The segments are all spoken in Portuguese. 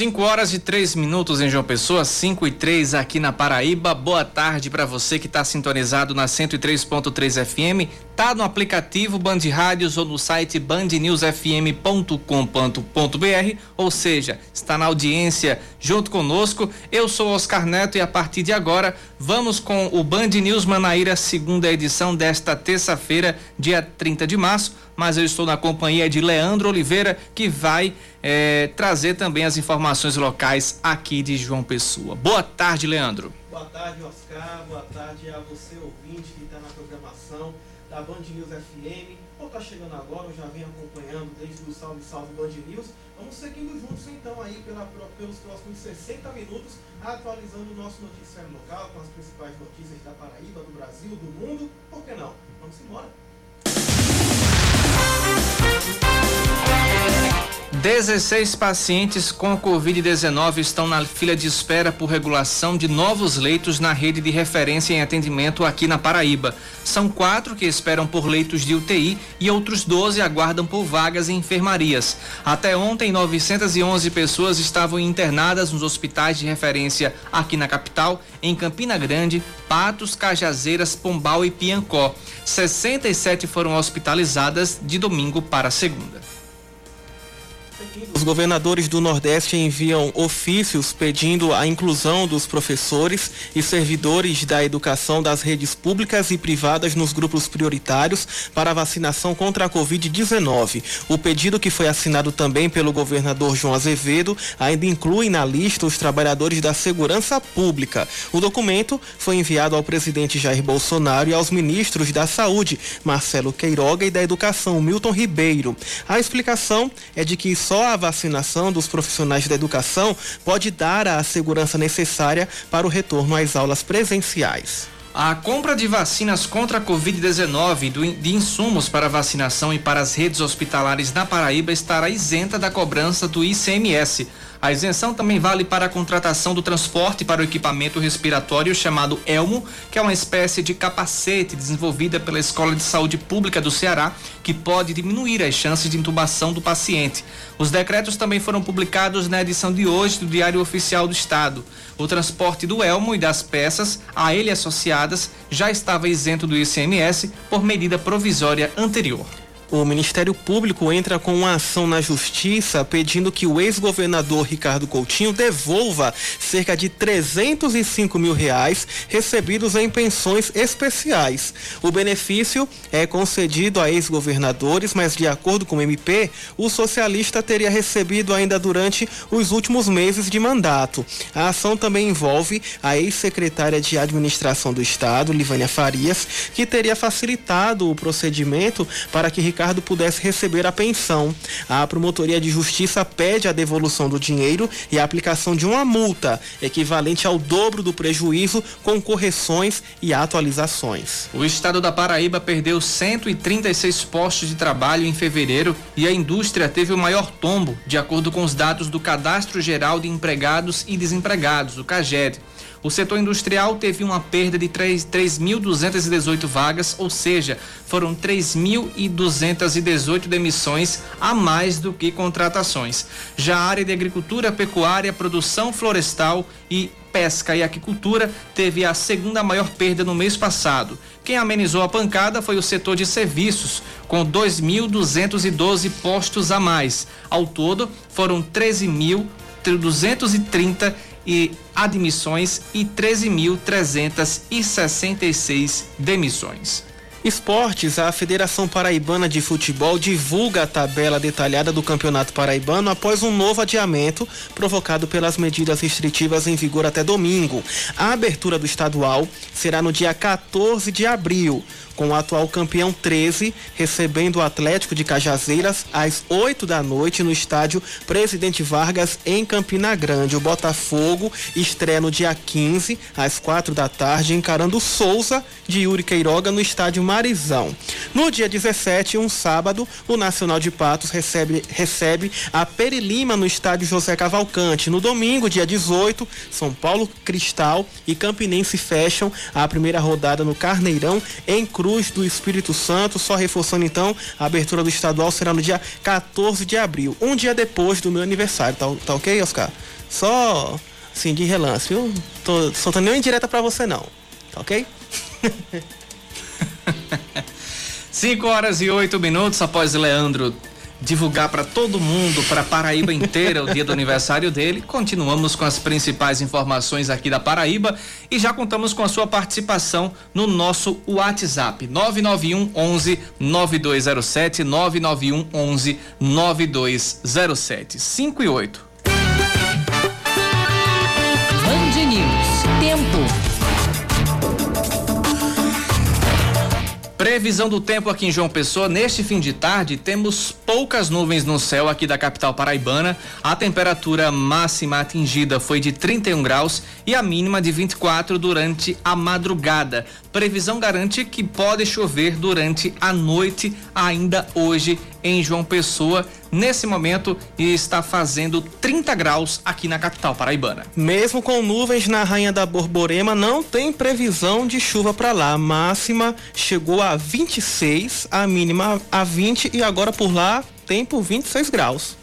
5 horas e 3 minutos em João Pessoa, 5 e 3 aqui na Paraíba. Boa tarde para você que está sintonizado na 103.3 FM, tá no aplicativo Band Rádios ou no site bandnewsfm.com.br, ou seja, está na audiência junto conosco. Eu sou Oscar Neto e a partir de agora vamos com o Band News Manaíra, segunda edição desta terça-feira, dia 30 de março mas eu estou na companhia de Leandro Oliveira, que vai é, trazer também as informações locais aqui de João Pessoa. Boa tarde, Leandro. Boa tarde, Oscar. Boa tarde a você, ouvinte, que está na programação da Band News FM. Ou está chegando agora, ou já vem acompanhando desde o Salve Salve Band News. Vamos seguindo juntos, então, aí pela, pelos próximos 60 minutos, atualizando o nosso noticiário local com as principais notícias da Paraíba, do Brasil, do mundo. Por que não? Vamos embora. 16 pacientes com Covid-19 estão na fila de espera por regulação de novos leitos na rede de referência em atendimento aqui na Paraíba. São quatro que esperam por leitos de UTI e outros 12 aguardam por vagas em enfermarias. Até ontem, 911 pessoas estavam internadas nos hospitais de referência aqui na capital, em Campina Grande, Patos, Cajazeiras, Pombal e Piancó. 67 foram hospitalizadas de domingo para segunda. Os governadores do Nordeste enviam ofícios pedindo a inclusão dos professores e servidores da educação das redes públicas e privadas nos grupos prioritários para a vacinação contra a Covid-19. O pedido, que foi assinado também pelo governador João Azevedo, ainda inclui na lista os trabalhadores da segurança pública. O documento foi enviado ao presidente Jair Bolsonaro e aos ministros da Saúde, Marcelo Queiroga, e da Educação, Milton Ribeiro. A explicação é de que só a vacinação dos profissionais da educação pode dar a segurança necessária para o retorno às aulas presenciais. A compra de vacinas contra a Covid-19 e de insumos para vacinação e para as redes hospitalares na Paraíba estará isenta da cobrança do ICMS. A isenção também vale para a contratação do transporte para o equipamento respiratório chamado Elmo, que é uma espécie de capacete desenvolvida pela Escola de Saúde Pública do Ceará, que pode diminuir as chances de intubação do paciente. Os decretos também foram publicados na edição de hoje do Diário Oficial do Estado. O transporte do Elmo e das peças a ele associadas já estava isento do ICMS por medida provisória anterior o Ministério Público entra com uma ação na Justiça pedindo que o ex-governador Ricardo Coutinho devolva cerca de 305 mil reais recebidos em pensões especiais. O benefício é concedido a ex-governadores, mas de acordo com o MP, o socialista teria recebido ainda durante os últimos meses de mandato. A ação também envolve a ex-secretária de Administração do Estado, Livânia Farias, que teria facilitado o procedimento para que Ricardo Ricardo pudesse receber a pensão. A Promotoria de Justiça pede a devolução do dinheiro e a aplicação de uma multa equivalente ao dobro do prejuízo com correções e atualizações. O estado da Paraíba perdeu 136 postos de trabalho em fevereiro e a indústria teve o maior tombo, de acordo com os dados do Cadastro Geral de Empregados e Desempregados, o CAGED. O setor industrial teve uma perda de 3.218 vagas, ou seja, foram 3.218 demissões a mais do que contratações. Já a área de agricultura, pecuária, produção florestal e pesca e aquicultura teve a segunda maior perda no mês passado. Quem amenizou a pancada foi o setor de serviços, com 2.212 postos a mais. Ao todo, foram 13.230 e admissões e 13.366 demissões. Esportes, a Federação Paraibana de Futebol divulga a tabela detalhada do Campeonato Paraibano após um novo adiamento provocado pelas medidas restritivas em vigor até domingo. A abertura do estadual será no dia 14 de abril com o atual campeão 13 recebendo o Atlético de Cajazeiras às 8 da noite no estádio Presidente Vargas em Campina Grande. O Botafogo estreia no dia 15 às 4 da tarde encarando o Souza de Yuri Queiroga no estádio Marizão. No dia 17, um sábado, o Nacional de Patos recebe, recebe a Perilima no estádio José Cavalcante. No domingo, dia 18, São Paulo Cristal e Campinense fecham a primeira rodada no Carneirão, em Cruz do Espírito Santo. Só reforçando então, a abertura do estadual será no dia 14 de abril, um dia depois do meu aniversário. Tá, tá ok, Oscar? Só Sim, de relance, viu? Tô soltando nenhuma indireta pra você não. Tá ok? 5 horas e 8 minutos após Leandro divulgar para todo mundo, para Paraíba inteira, o dia do aniversário dele. Continuamos com as principais informações aqui da Paraíba e já contamos com a sua participação no nosso WhatsApp 991 11 9207 991 11 9207 5 e 8. Previsão do tempo aqui em João Pessoa. Neste fim de tarde, temos poucas nuvens no céu aqui da capital paraibana. A temperatura máxima atingida foi de 31 graus e a mínima de 24 durante a madrugada. Previsão garante que pode chover durante a noite, ainda hoje em João Pessoa. Nesse momento está fazendo 30 graus aqui na capital paraibana. Mesmo com nuvens na Rainha da Borborema, não tem previsão de chuva para lá. A máxima chegou a 26, a mínima a 20 e agora por lá tempo 26 graus.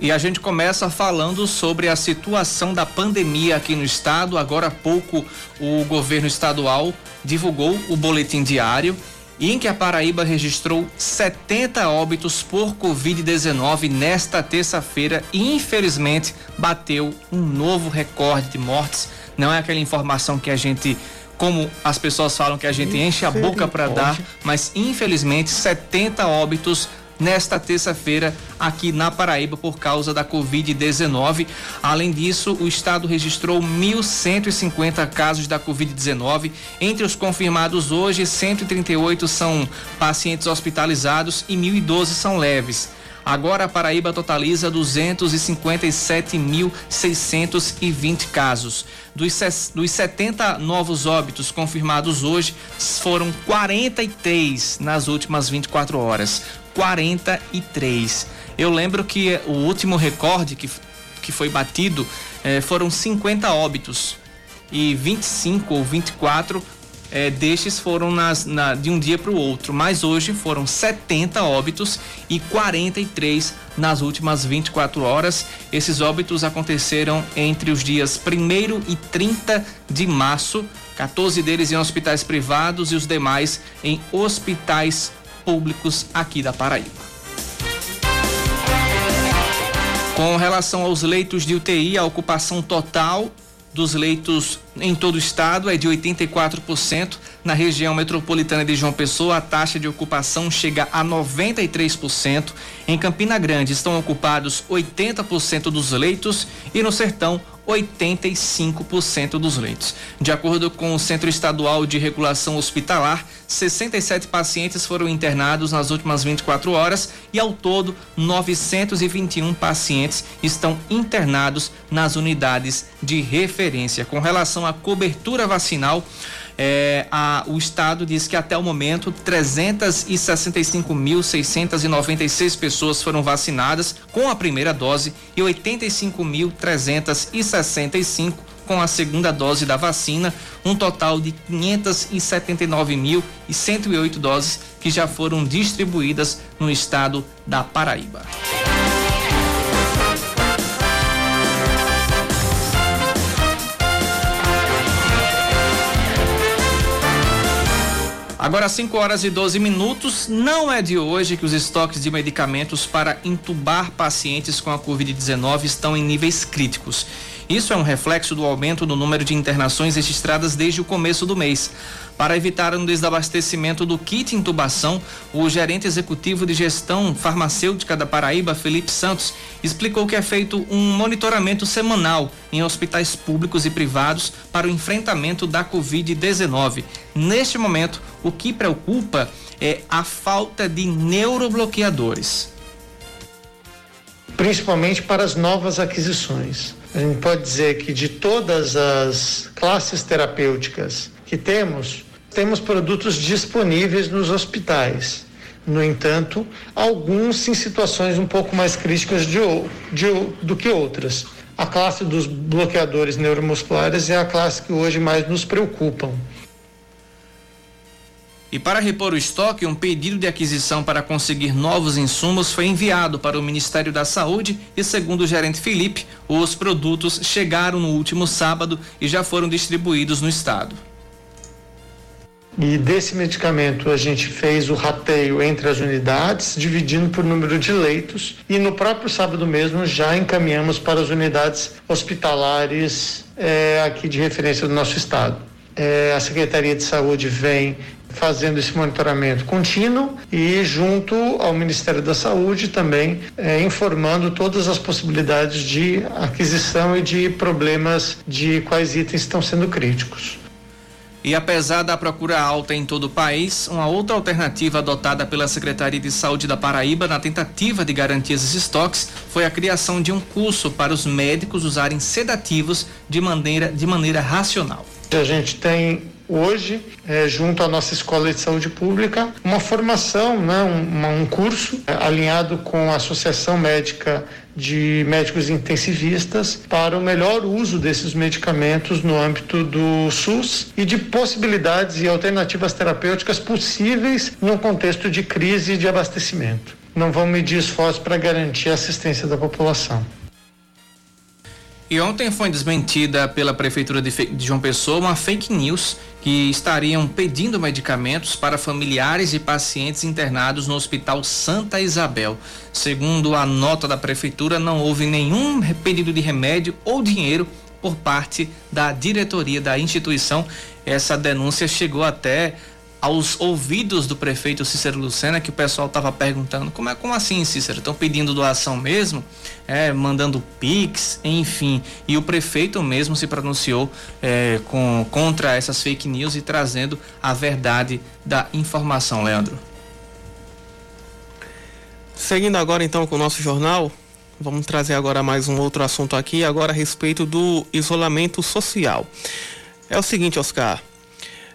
E a gente começa falando sobre a situação da pandemia aqui no estado. Agora há pouco o governo estadual divulgou o boletim diário em que a Paraíba registrou 70 óbitos por Covid-19 nesta terça-feira e infelizmente bateu um novo recorde de mortes. Não é aquela informação que a gente como as pessoas falam que a gente enche a boca para dar, mas infelizmente 70 óbitos nesta terça-feira aqui na Paraíba por causa da Covid-19. Além disso, o estado registrou 1.150 casos da Covid-19. Entre os confirmados hoje, 138 são pacientes hospitalizados e 1.012 são leves. Agora a Paraíba totaliza 257.620 casos. Dos, dos 70 novos óbitos confirmados hoje, foram 43 nas últimas 24 horas. 43. Eu lembro que o último recorde que, que foi batido eh, foram 50 óbitos e 25 ou 24 eh, destes foram nas, na, de um dia para o outro, mas hoje foram 70 óbitos e 43 nas últimas 24 horas. Esses óbitos aconteceram entre os dias 1 e 30 de março, 14 deles em hospitais privados e os demais em hospitais públicos aqui da Paraíba. Com relação aos leitos de UTI, a ocupação total dos leitos em todo o estado é de 84%. Na região metropolitana de João Pessoa, a taxa de ocupação chega a 93%. Em Campina Grande estão ocupados 80% dos leitos e no Sertão 85% dos leitos. De acordo com o Centro Estadual de Regulação Hospitalar, 67 pacientes foram internados nas últimas 24 horas e, ao todo, 921 pacientes estão internados nas unidades de referência. Com relação à cobertura vacinal, é, a, o Estado diz que até o momento 365.696 pessoas foram vacinadas com a primeira dose e 85.365 com a segunda dose da vacina, um total de 579.108 doses que já foram distribuídas no estado da Paraíba. Agora 5 horas e 12 minutos, não é de hoje que os estoques de medicamentos para entubar pacientes com a Covid-19 estão em níveis críticos. Isso é um reflexo do aumento do número de internações registradas desde o começo do mês. Para evitar um desabastecimento do kit intubação, o gerente executivo de gestão farmacêutica da Paraíba, Felipe Santos, explicou que é feito um monitoramento semanal em hospitais públicos e privados para o enfrentamento da Covid-19. Neste momento, o que preocupa é a falta de neurobloqueadores. Principalmente para as novas aquisições. A gente pode dizer que de todas as classes terapêuticas que temos, temos produtos disponíveis nos hospitais. No entanto, alguns em situações um pouco mais críticas de, de, do que outras. A classe dos bloqueadores neuromusculares é a classe que hoje mais nos preocupam. E para repor o estoque, um pedido de aquisição para conseguir novos insumos foi enviado para o Ministério da Saúde e, segundo o gerente Felipe, os produtos chegaram no último sábado e já foram distribuídos no estado. E desse medicamento a gente fez o rateio entre as unidades, dividindo por número de leitos, e no próprio sábado mesmo já encaminhamos para as unidades hospitalares é, aqui de referência do nosso estado. É, a Secretaria de Saúde vem fazendo esse monitoramento contínuo e junto ao Ministério da Saúde também é, informando todas as possibilidades de aquisição e de problemas de quais itens estão sendo críticos. E apesar da procura alta em todo o país, uma outra alternativa adotada pela Secretaria de Saúde da Paraíba na tentativa de garantir esses estoques foi a criação de um curso para os médicos usarem sedativos de maneira, de maneira racional. A gente tem hoje, é, junto à nossa Escola de Saúde Pública, uma formação, né, um, um curso é, alinhado com a Associação Médica de Médicos Intensivistas para o melhor uso desses medicamentos no âmbito do SUS e de possibilidades e alternativas terapêuticas possíveis no contexto de crise de abastecimento. Não vão medir esforços para garantir a assistência da população. E ontem foi desmentida pela Prefeitura de João Pessoa uma fake news que estariam pedindo medicamentos para familiares de pacientes internados no Hospital Santa Isabel. Segundo a nota da Prefeitura, não houve nenhum pedido de remédio ou dinheiro por parte da diretoria da instituição. Essa denúncia chegou até aos ouvidos do prefeito Cícero Lucena que o pessoal estava perguntando como é como assim Cícero? Estão pedindo doação mesmo? É, mandando pix? Enfim. E o prefeito mesmo se pronunciou é, com, contra essas fake news e trazendo a verdade da informação Leandro. Seguindo agora então com o nosso jornal vamos trazer agora mais um outro assunto aqui agora a respeito do isolamento social. É o seguinte Oscar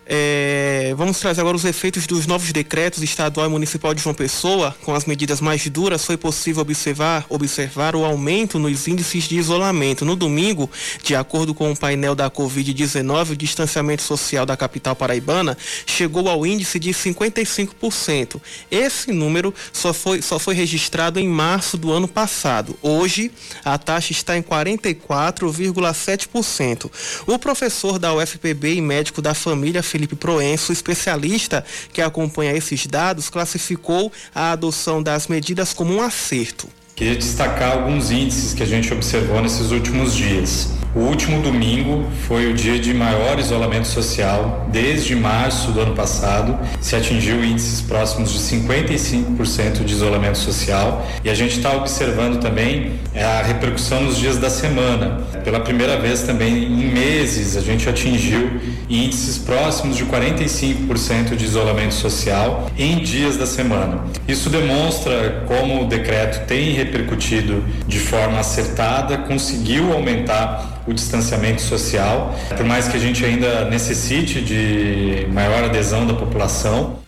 é, vamos trazer agora os efeitos dos novos decretos estadual e municipal de João Pessoa. Com as medidas mais duras, foi possível observar, observar o aumento nos índices de isolamento. No domingo, de acordo com o painel da Covid-19, o distanciamento social da capital paraibana chegou ao índice de 55%. Esse número só foi, só foi registrado em março do ano passado. Hoje, a taxa está em 44,7%. O professor da UFPB e médico da família, Felipe Proenço, especialista que acompanha esses dados, classificou a adoção das medidas como um acerto. Queria destacar alguns índices que a gente observou nesses últimos dias. O último domingo foi o dia de maior isolamento social desde março do ano passado. Se atingiu índices próximos de 55% de isolamento social. E a gente está observando também é, a repercussão nos dias da semana. Pela primeira vez também em meses a gente atingiu índices próximos de 45% de isolamento social em dias da semana. Isso demonstra como o decreto tem repercutido de forma acertada, conseguiu aumentar o distanciamento social, por mais que a gente ainda necessite de maior adesão da população.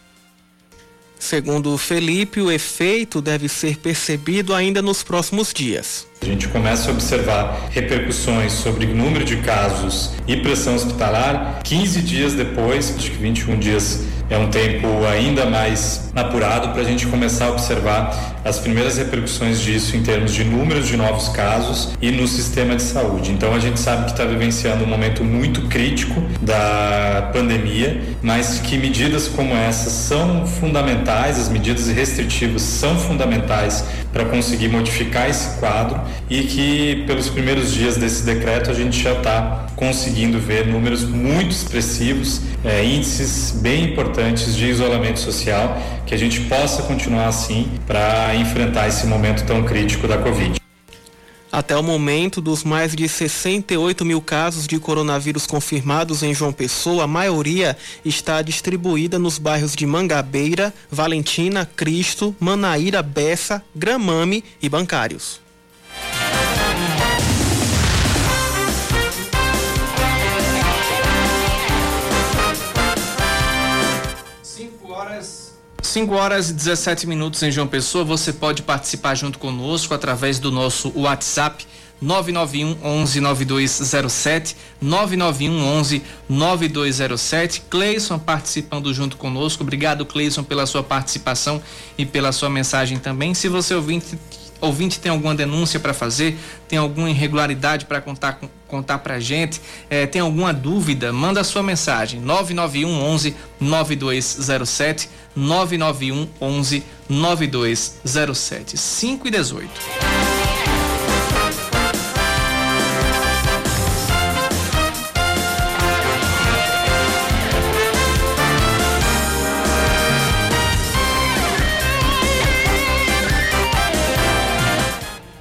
Segundo Felipe, o efeito deve ser percebido ainda nos próximos dias. A gente começa a observar repercussões sobre número de casos e pressão hospitalar 15 dias depois, acho que 21 dias é um tempo ainda mais apurado para a gente começar a observar as primeiras repercussões disso em termos de números de novos casos e no sistema de saúde. Então a gente sabe que está vivenciando um momento muito crítico da pandemia, mas que medidas como essas são fundamentais, as medidas restritivas são fundamentais para conseguir modificar esse quadro e que pelos primeiros dias desse decreto a gente já está conseguindo ver números muito expressivos, é, índices bem importantes de isolamento social, que a gente possa continuar assim para enfrentar esse momento tão crítico da Covid. Até o momento, dos mais de 68 mil casos de coronavírus confirmados em João Pessoa, a maioria está distribuída nos bairros de Mangabeira, Valentina, Cristo, Manaíra, Bessa, Gramame e Bancários. 5 horas e 17 minutos em João Pessoa. Você pode participar junto conosco através do nosso WhatsApp 991 11 9207 991 11 9207. Cleison participando junto conosco. Obrigado, Cleison, pela sua participação e pela sua mensagem também. Se você ouvinte ouvinte tem alguma denúncia para fazer, tem alguma irregularidade para contar contar para gente, é, tem alguma dúvida, manda sua mensagem. 991 11 9207 991 11 9207 5 e 18.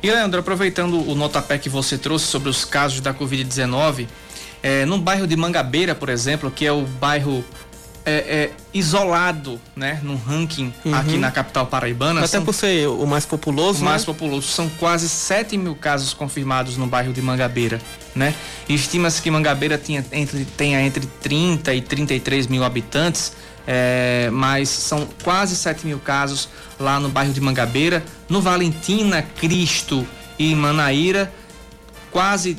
E Leandro, aproveitando o notapé que você trouxe sobre os casos da Covid-19, é, no bairro de Mangabeira, por exemplo, que é o bairro é, é, isolado, né, no ranking uhum. aqui na capital paraibana. Até são, por ser o mais populoso. O né? mais populoso. São quase 7 mil casos confirmados no bairro de Mangabeira, né? Estima-se que Mangabeira tinha entre, tenha entre 30 e 33 mil habitantes, é, mas são quase 7 mil casos lá no bairro de Mangabeira. No Valentina, Cristo e Manaíra, quase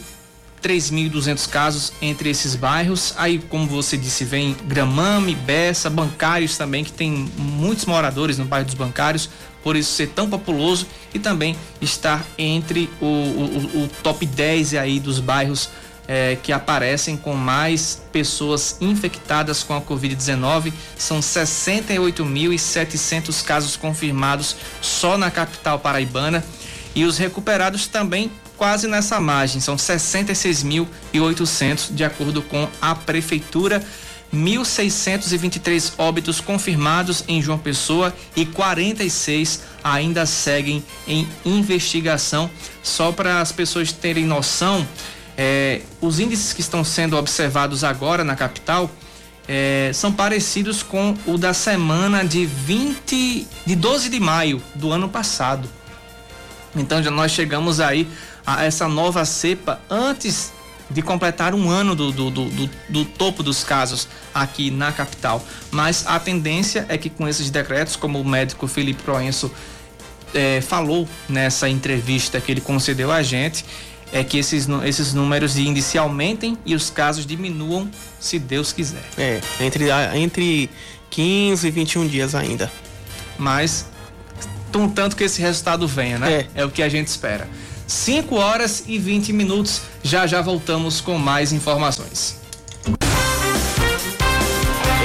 3.200 casos entre esses bairros. Aí, como você disse, vem Gramame, Bessa, bancários também, que tem muitos moradores no bairro dos bancários, por isso ser tão populoso e também estar entre o, o, o top 10 aí dos bairros é, que aparecem com mais pessoas infectadas com a Covid-19. São 68.700 casos confirmados só na capital paraibana. E os recuperados também quase nessa margem, são 66.800 de acordo com a prefeitura. 1.623 óbitos confirmados em João Pessoa e 46 ainda seguem em investigação. Só para as pessoas terem noção, é, os índices que estão sendo observados agora na capital é, são parecidos com o da semana de 20 de 12 de maio do ano passado. Então já nós chegamos aí a essa nova cepa antes de completar um ano do, do, do, do, topo dos casos aqui na capital. Mas a tendência é que com esses decretos, como o médico Felipe Proenço é, falou nessa entrevista que ele concedeu a gente, é que esses, esses números de índice aumentem e os casos diminuam, se Deus quiser. É, entre, entre 15 e 21 dias ainda. Mas, um tanto que esse resultado venha, né? É, é o que a gente espera. 5 horas e 20 minutos. Já já voltamos com mais informações.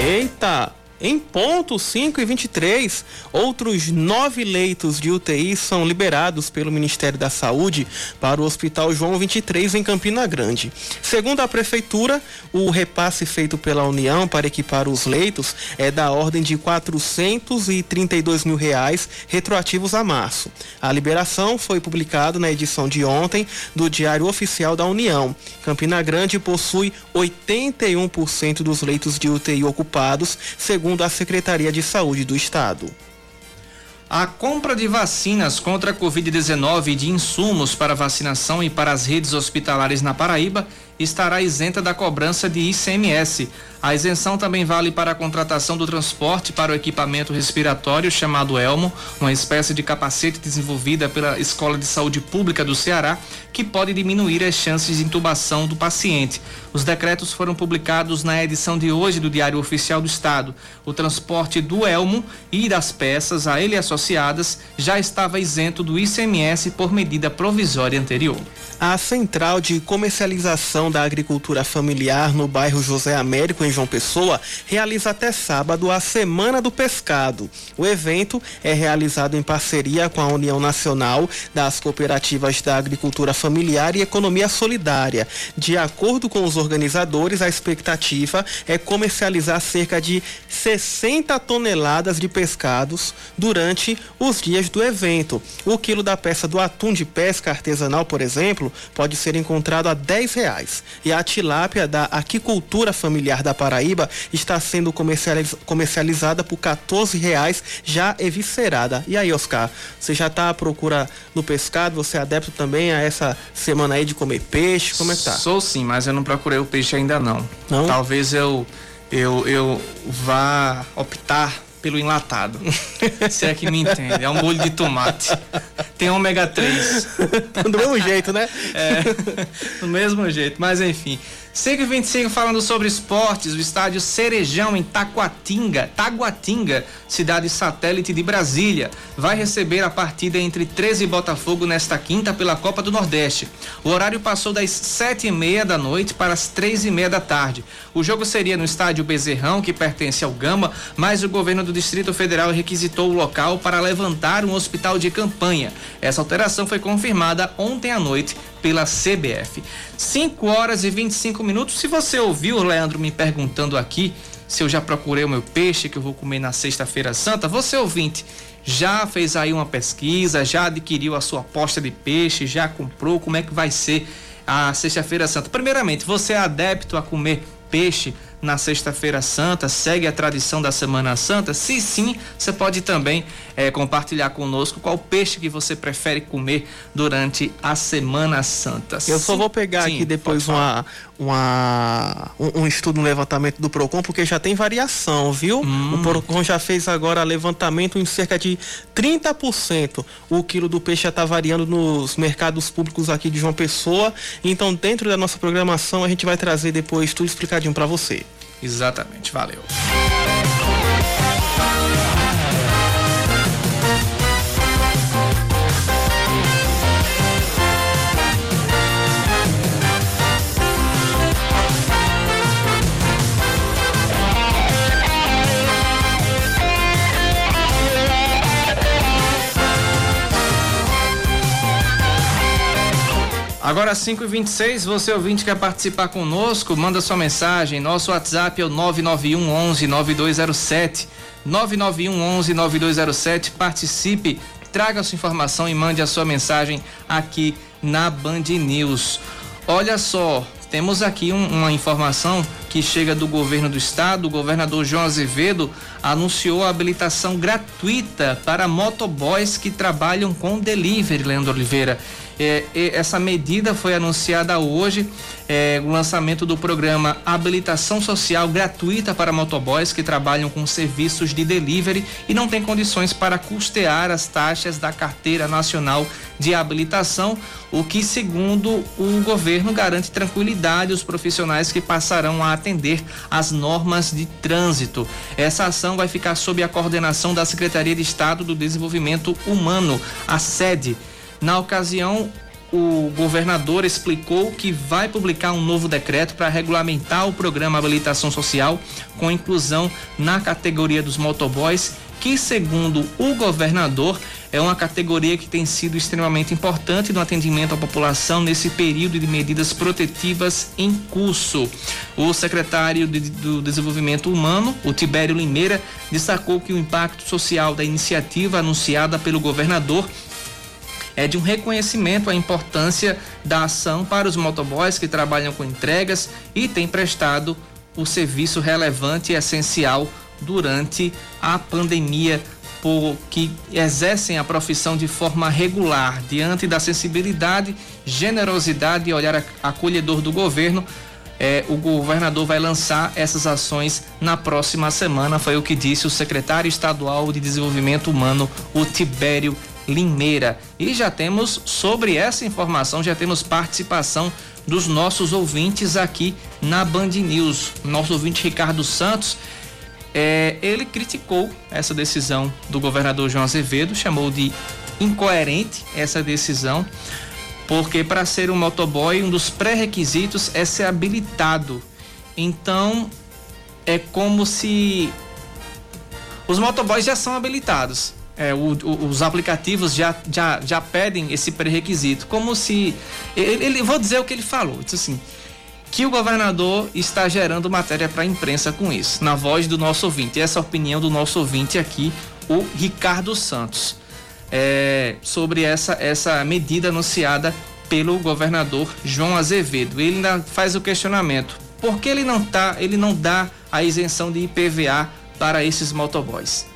Eita! Em ponto 5 e 23, outros nove leitos de UTI são liberados pelo Ministério da Saúde para o Hospital João 23 em Campina Grande. Segundo a Prefeitura, o repasse feito pela União para equipar os leitos é da ordem de 432 mil reais retroativos a março. A liberação foi publicada na edição de ontem do Diário Oficial da União. Campina Grande possui 81% dos leitos de UTI ocupados, segundo segundo a Secretaria de Saúde do Estado. A compra de vacinas contra a Covid-19 e de insumos para vacinação e para as redes hospitalares na Paraíba estará isenta da cobrança de ICMS. A isenção também vale para a contratação do transporte para o equipamento respiratório chamado Elmo, uma espécie de capacete desenvolvida pela Escola de Saúde Pública do Ceará, que pode diminuir as chances de intubação do paciente. Os decretos foram publicados na edição de hoje do Diário Oficial do Estado. O transporte do Elmo e das peças a ele associadas já estava isento do ICMS por medida provisória anterior. A Central de Comercialização da Agricultura Familiar no bairro José Américo, em João Pessoa, realiza até sábado a Semana do Pescado. O evento é realizado em parceria com a União Nacional das Cooperativas da Agricultura Familiar e Economia Solidária. De acordo com os organizadores, a expectativa é comercializar cerca de 60 toneladas de pescados durante os dias do evento. O quilo da peça do atum de pesca artesanal, por exemplo, pode ser encontrado a 10 reais. E a tilápia da aquicultura familiar da Paraíba está sendo comercializ comercializada por 14 reais já eviscerada. E aí, Oscar, você já está à procura no pescado? Você é adepto também a essa semana aí de comer peixe? Como é que tá? Sou sim, mas eu não procurei o peixe ainda não. Não? Talvez eu eu, eu vá optar pelo enlatado. Se é que me entende. É um molho de tomate. Tem ômega 3. Do mesmo jeito, né? É, do mesmo jeito. Mas enfim. 525 falando sobre esportes, o estádio Cerejão em Taquatinga, Taguatinga, cidade satélite de Brasília, vai receber a partida entre 13 e Botafogo nesta quinta pela Copa do Nordeste. O horário passou das sete e meia da noite para as três e meia da tarde. O jogo seria no estádio Bezerrão, que pertence ao Gama, mas o governo do Distrito Federal requisitou o local para levantar um hospital de campanha. Essa alteração foi confirmada ontem à noite pela CBF. 5 horas e 25 minutos. Se você ouviu, Leandro, me perguntando aqui se eu já procurei o meu peixe que eu vou comer na Sexta-feira Santa, você ouvinte já fez aí uma pesquisa, já adquiriu a sua aposta de peixe, já comprou, como é que vai ser a Sexta-feira Santa? Primeiramente, você é adepto a comer peixe na Sexta-feira Santa, segue a tradição da Semana Santa? Se sim, você pode também é, compartilhar conosco qual peixe que você prefere comer durante a Semana Santa. Eu só vou pegar sim, aqui depois uma, uma, um, um, estudo, um levantamento do PROCON, porque já tem variação, viu? Hum. O PROCON já fez agora levantamento em cerca de 30%. O quilo do peixe já está variando nos mercados públicos aqui de João Pessoa. Então, dentro da nossa programação, a gente vai trazer depois tudo explicadinho para você. Exatamente, valeu. Agora 5h26, você ouvinte quer participar conosco, manda sua mensagem. Nosso WhatsApp é o 991 11 9207. 991 11 9207. Participe, traga sua informação e mande a sua mensagem aqui na Band News. Olha só, temos aqui um, uma informação que chega do governo do estado. O governador João Azevedo anunciou a habilitação gratuita para motoboys que trabalham com delivery, Leandro Oliveira. É, essa medida foi anunciada hoje, é, o lançamento do programa Habilitação Social Gratuita para motoboys que trabalham com serviços de delivery e não têm condições para custear as taxas da Carteira Nacional de Habilitação, o que, segundo o governo, garante tranquilidade aos profissionais que passarão a atender às normas de trânsito. Essa ação vai ficar sob a coordenação da Secretaria de Estado do Desenvolvimento Humano, a sede na ocasião, o governador explicou que vai publicar um novo decreto para regulamentar o programa Habilitação Social com inclusão na categoria dos motoboys, que, segundo o governador, é uma categoria que tem sido extremamente importante no atendimento à população nesse período de medidas protetivas em curso. O secretário de, do Desenvolvimento Humano, o Tibério Limeira, destacou que o impacto social da iniciativa anunciada pelo governador é de um reconhecimento à importância da ação para os motoboys que trabalham com entregas e têm prestado o serviço relevante e essencial durante a pandemia por que exercem a profissão de forma regular diante da sensibilidade, generosidade e olhar acolhedor do governo. É, o governador vai lançar essas ações na próxima semana, foi o que disse o secretário estadual de Desenvolvimento Humano, o Tibério Limeira. E já temos sobre essa informação, já temos participação dos nossos ouvintes aqui na Band News. Nosso ouvinte Ricardo Santos, é, ele criticou essa decisão do governador João Azevedo, chamou de incoerente essa decisão, porque para ser um motoboy, um dos pré-requisitos é ser habilitado. Então, é como se os motoboys já são habilitados é, o, o, os aplicativos já, já, já pedem esse pré-requisito, como se. Ele, ele, vou dizer o que ele falou, disse assim, que o governador está gerando matéria para a imprensa com isso, na voz do nosso ouvinte. Essa é a opinião do nosso ouvinte aqui, o Ricardo Santos, é, sobre essa, essa medida anunciada pelo governador João Azevedo. Ele ainda faz o questionamento: por que ele não tá, ele não dá a isenção de IPVA para esses motoboys?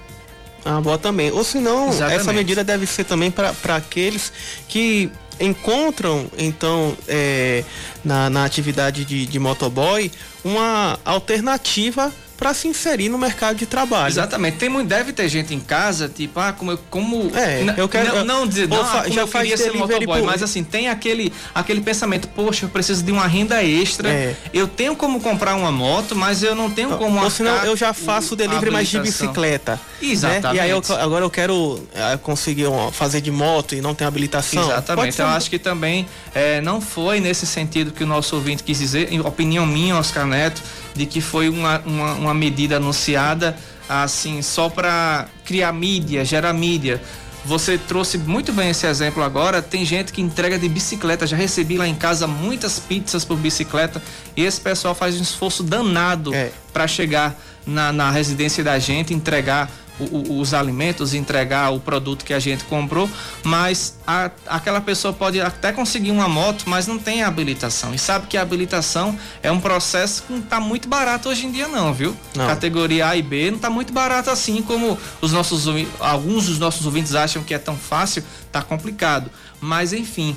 Ah, boa também. Ou senão, Exatamente. essa medida deve ser também para aqueles que encontram, então, é, na, na atividade de, de motoboy, uma alternativa para se inserir no mercado de trabalho. Exatamente. Tem, deve ter gente em casa, tipo, ah, como eu. Como, é, eu quero. Não, não dizer, não, ah, já eu queria ser motoboy, por... mas assim, tem aquele, aquele pensamento, poxa, eu preciso de uma renda extra. É. Eu tenho como comprar uma moto, mas eu não tenho como. Ou senão eu já faço o delivery mais de bicicleta. Exatamente. Né? E aí eu, agora eu quero é, conseguir fazer de moto e não tem habilitação. Exatamente. Eu acho que também é, não foi nesse sentido que o nosso ouvinte quis dizer, em opinião minha, Oscar Neto de que foi uma, uma, uma medida anunciada assim só para criar mídia, gerar mídia. Você trouxe muito bem esse exemplo agora. Tem gente que entrega de bicicleta. Já recebi lá em casa muitas pizzas por bicicleta. E esse pessoal faz um esforço danado é. para chegar na, na residência da gente, entregar o, os alimentos, entregar o produto que a gente comprou, mas a, aquela pessoa pode até conseguir uma moto, mas não tem habilitação. E sabe que a habilitação é um processo que não está muito barato hoje em dia, não, viu? Não. Categoria A e B não está muito barato assim como os nossos alguns dos nossos ouvintes acham que é tão fácil, tá complicado. Mas enfim,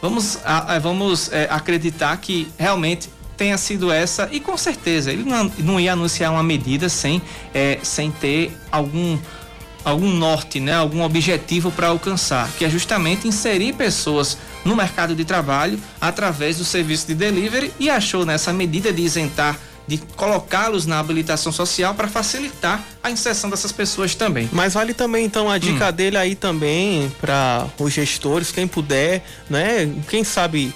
vamos, vamos é, acreditar que realmente tenha sido essa e com certeza ele não, não ia anunciar uma medida sem, é, sem ter algum algum norte, né, algum objetivo para alcançar, que é justamente inserir pessoas no mercado de trabalho através do serviço de delivery e achou nessa medida de isentar de colocá-los na habilitação social para facilitar a inserção dessas pessoas também. Mas vale também então a dica hum. dele aí também para os gestores, quem puder, né? Quem sabe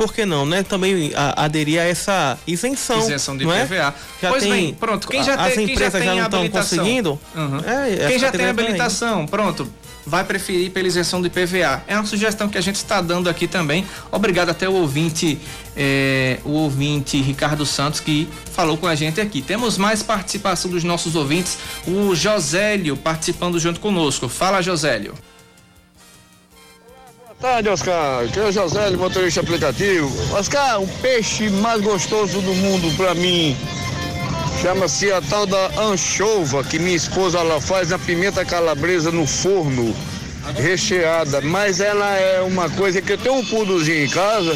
por que não, né? Também a, aderir a essa isenção. Isenção de IPVA. É? Já pois tem, bem, pronto. Quem já tem, quem já, já não estão conseguindo. Uhum. É, quem já tem habilitação, pronto vai preferir pela isenção do IPVA. É uma sugestão que a gente está dando aqui também. Obrigado até o ouvinte, é, o ouvinte Ricardo Santos que falou com a gente aqui. Temos mais participação dos nossos ouvintes. O Josélio participando junto conosco. Fala, Josélio tarde, Oscar. Aqui é o José, motorista aplicativo. Oscar, o peixe mais gostoso do mundo para mim chama-se a tal da anchova, que minha esposa ela faz na pimenta calabresa no forno, recheada. Mas ela é uma coisa que eu tenho um pudozinho em casa,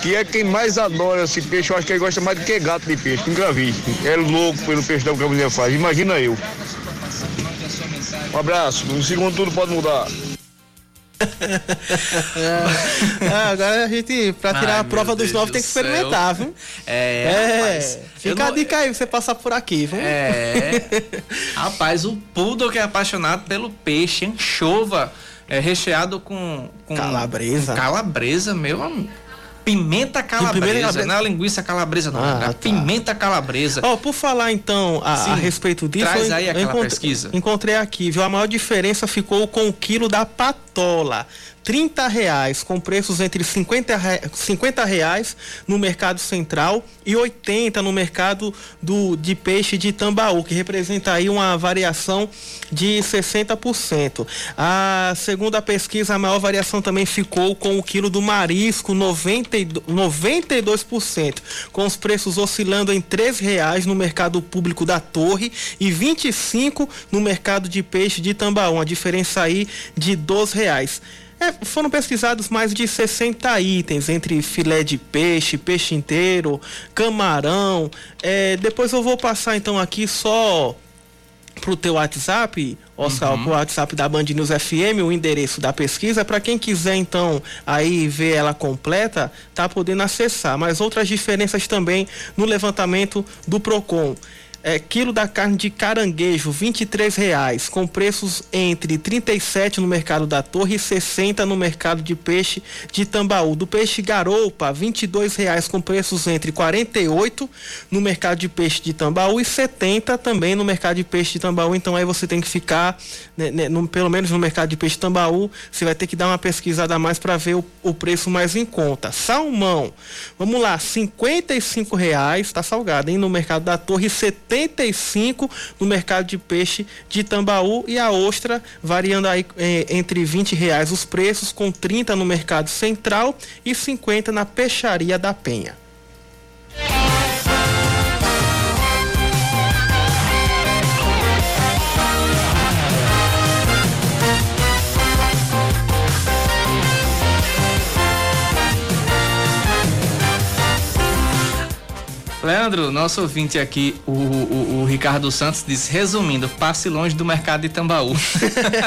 que é quem mais adora esse peixe. Eu acho que ele gosta mais do que gato de peixe. Nunca vi. É louco pelo peixe que a mulher faz. Imagina eu. Um abraço. No segundo turno pode mudar. ah, agora a gente, pra tirar Ai, a prova dos nove, tem que experimentar, viu? É, é rapaz, fica a dica aí, você passar por aqui, viu? É. rapaz, o Poodle que é apaixonado pelo peixe, enxova, é recheado com, com calabresa. Com calabresa, meu amigo. Pimenta calabresa, não é a linguiça calabresa, não. Ah, é tá. pimenta calabresa. Ó, oh, por falar então a, Sim, a respeito disso. Traz aí aquela encontrei, pesquisa. Encontrei aqui, viu? A maior diferença ficou com o quilo da patola. 30 reais, com preços entre 50, 50 reais no mercado central e 80 no mercado do, de peixe de Tambaú, que representa aí uma variação de 60%. A segunda pesquisa, a maior variação também ficou com o quilo do marisco, 90, 92%, com os preços oscilando em R$ reais no mercado público da Torre e 25 no mercado de peixe de Tambaú, uma diferença aí de R$ reais. É, foram pesquisados mais de 60 itens, entre filé de peixe, peixe inteiro, camarão. É, depois eu vou passar então aqui só pro teu WhatsApp, Oscar, uhum. pro WhatsApp da Band News FM, o endereço da pesquisa, para quem quiser então aí ver ela completa, tá podendo acessar. Mas outras diferenças também no levantamento do Procon é, quilo da carne de caranguejo, R$ reais, com preços entre 37 no mercado da Torre e 60 no mercado de peixe de Tambaú. Do peixe garoupa, R$ reais, com preços entre 48 no mercado de peixe de Tambaú e 70 também no mercado de peixe de Tambaú. Então aí você tem que ficar, né, né, no, pelo menos no mercado de peixe de Tambaú, você vai ter que dar uma pesquisada a mais para ver o, o, preço mais em conta. Salmão, vamos lá, R$ reais, tá salgado, hein? No mercado da Torre, 70 75 no mercado de peixe de Tambaú e a ostra variando aí é, entre 20 reais os preços, com 30 no mercado central e 50 na peixaria da Penha. Leandro, nosso ouvinte aqui, o, o, o, Ricardo Santos, diz: resumindo, passe longe do mercado de Tambaú.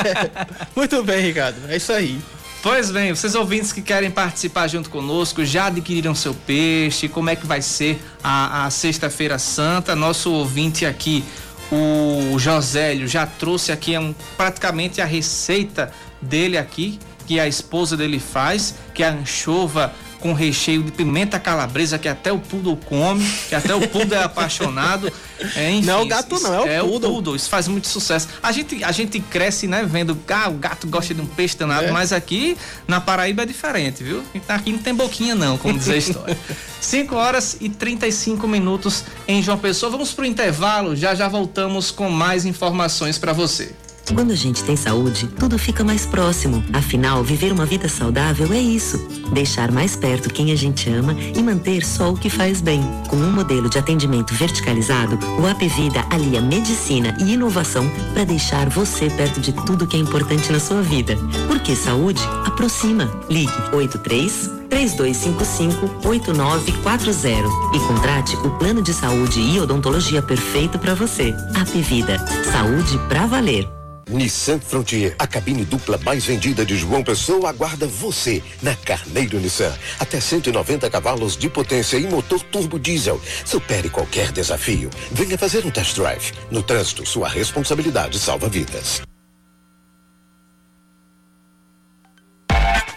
Muito bem, Ricardo, é isso aí. Pois bem, vocês ouvintes que querem participar junto conosco, já adquiriram seu peixe? Como é que vai ser a, a Sexta-feira Santa? Nosso ouvinte aqui, o Josélio, já trouxe aqui um, praticamente a receita dele aqui, que a esposa dele faz, que é a anchova com recheio de pimenta calabresa que até o poodle come, que até o poodle é apaixonado. É, enfim, não é o gato não, é, é o poodle. o poodle. Isso faz muito sucesso. A gente, a gente cresce, né, vendo, ah, o gato gosta de um peixe danado, é. mas aqui na Paraíba é diferente, viu? Aqui não tem boquinha não, como diz a história. 5 horas e 35 minutos em João Pessoa. Vamos pro intervalo, já já voltamos com mais informações para você. Quando a gente tem saúde, tudo fica mais próximo. Afinal, viver uma vida saudável é isso. Deixar mais perto quem a gente ama e manter só o que faz bem. Com um modelo de atendimento verticalizado, o Apvida alia medicina e inovação para deixar você perto de tudo que é importante na sua vida. Porque saúde aproxima. Ligue 83 3255 8940 e contrate o plano de saúde e odontologia perfeito para você. Apvida, saúde para valer. Nissan Frontier, a cabine dupla mais vendida de João Pessoa aguarda você na Carneiro Nissan. Até 190 cavalos de potência e motor turbo diesel. Supere qualquer desafio. Venha fazer um test drive. No trânsito, sua responsabilidade salva vidas.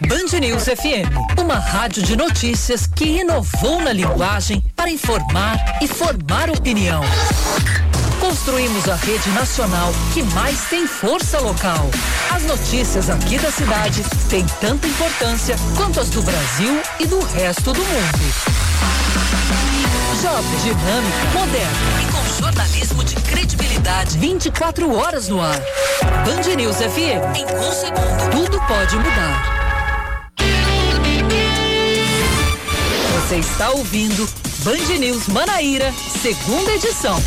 Band News FM, uma rádio de notícias que inovou na linguagem para informar e formar opinião. Construímos a rede nacional que mais tem força local. As notícias aqui da cidade têm tanta importância quanto as do Brasil e do resto do mundo. Jovem, dinâmica, moderna e com jornalismo de credibilidade 24 horas no ar. Band News FM. Em um segundo, tudo pode mudar. Você está ouvindo Band News Manaíra, segunda edição.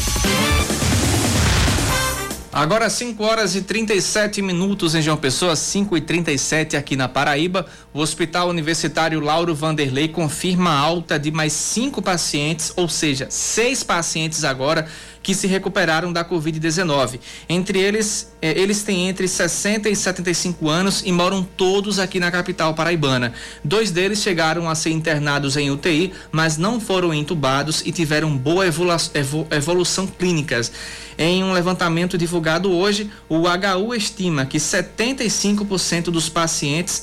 Agora 5 horas e 37 minutos em João Pessoa, 5 e 37 aqui na Paraíba. O Hospital Universitário Lauro Vanderlei confirma alta de mais cinco pacientes, ou seja, seis pacientes agora que se recuperaram da Covid-19. Entre eles, eh, eles têm entre 60 e 75 anos e moram todos aqui na capital paraibana. Dois deles chegaram a ser internados em UTI, mas não foram entubados e tiveram boa evolu evolução clínicas. Em um levantamento divulgado hoje, o HU estima que 75% dos pacientes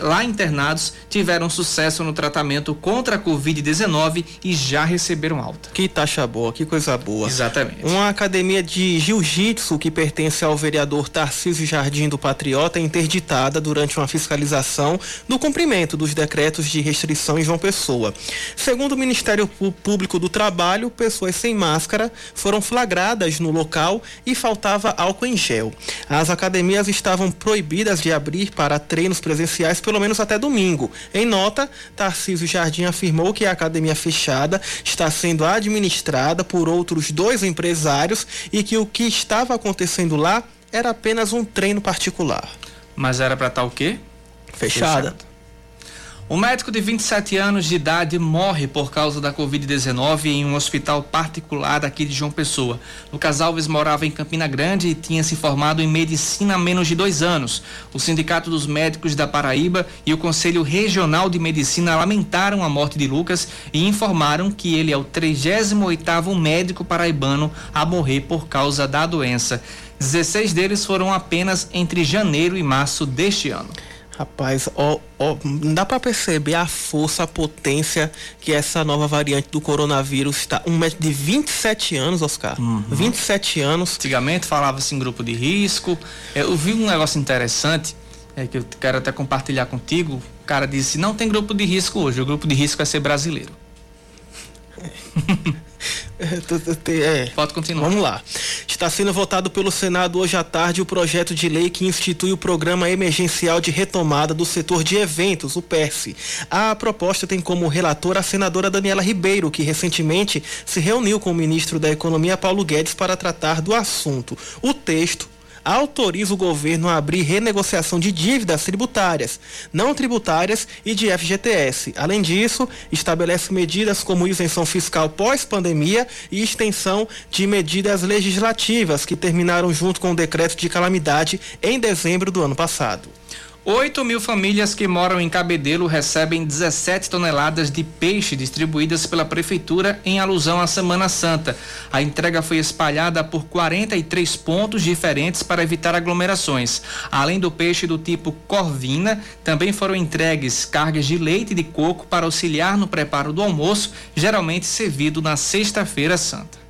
lá internados tiveram sucesso no tratamento contra a Covid-19 e já receberam alta. Que taxa boa, que coisa boa. Exatamente. Uma academia de jiu-jitsu que pertence ao vereador Tarcísio Jardim do Patriota é interditada durante uma fiscalização no cumprimento dos decretos de restrição em João Pessoa. Segundo o Ministério Público do Trabalho, pessoas sem máscara foram flagradas no local e faltava álcool em gel. As academias estavam proibidas de abrir para treinos presenciais sociais pelo menos até domingo. Em nota, Tarcísio Jardim afirmou que a academia fechada está sendo administrada por outros dois empresários e que o que estava acontecendo lá era apenas um treino particular. Mas era para estar tá o quê? Fechada. Fechado. Um médico de 27 anos de idade morre por causa da Covid-19 em um hospital particular aqui de João Pessoa. Lucas Alves morava em Campina Grande e tinha se formado em medicina há menos de dois anos. O Sindicato dos Médicos da Paraíba e o Conselho Regional de Medicina lamentaram a morte de Lucas e informaram que ele é o 38º médico paraibano a morrer por causa da doença. 16 deles foram apenas entre janeiro e março deste ano. Rapaz, ó, ó, dá para perceber a força, a potência que essa nova variante do coronavírus está. Um médico de 27 anos, Oscar. Uhum. 27 anos. Antigamente falava-se em grupo de risco. Eu vi um negócio interessante é, que eu quero até compartilhar contigo. O cara disse: não tem grupo de risco hoje, o grupo de risco é ser brasileiro. É, Pode continuar. Vamos lá. Está sendo votado pelo Senado hoje à tarde o projeto de lei que institui o Programa Emergencial de Retomada do Setor de Eventos, o PERSE. A proposta tem como relatora a senadora Daniela Ribeiro, que recentemente se reuniu com o ministro da Economia, Paulo Guedes, para tratar do assunto. O texto autoriza o governo a abrir renegociação de dívidas tributárias, não tributárias e de FGTS. Além disso, estabelece medidas como isenção fiscal pós-pandemia e extensão de medidas legislativas que terminaram junto com o decreto de calamidade em dezembro do ano passado. 8 mil famílias que moram em Cabedelo recebem 17 toneladas de peixe distribuídas pela Prefeitura em alusão à Semana Santa. A entrega foi espalhada por 43 pontos diferentes para evitar aglomerações. Além do peixe do tipo corvina, também foram entregues cargas de leite de coco para auxiliar no preparo do almoço, geralmente servido na Sexta-feira Santa.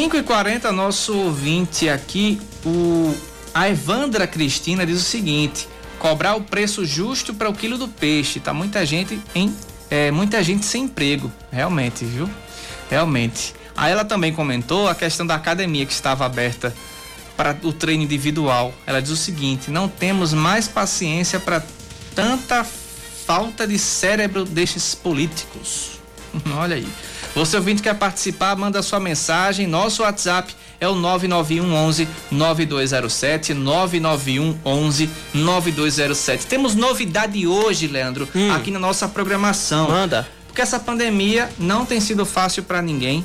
Cinco e quarenta, nosso ouvinte aqui, o a Evandra Cristina diz o seguinte: cobrar o preço justo para o quilo do peixe. Tá muita gente em é, muita gente sem emprego, realmente, viu? Realmente. Aí ela também comentou a questão da academia que estava aberta para o treino individual. Ela diz o seguinte: não temos mais paciência para tanta falta de cérebro destes políticos. Olha aí. Você ouvinte quer participar, manda sua mensagem. Nosso WhatsApp é o 991 11 9207 991 11 9207. Temos novidade hoje, Leandro, Hum. aqui na nossa programação. Manda. Porque essa pandemia não tem sido fácil para ninguém.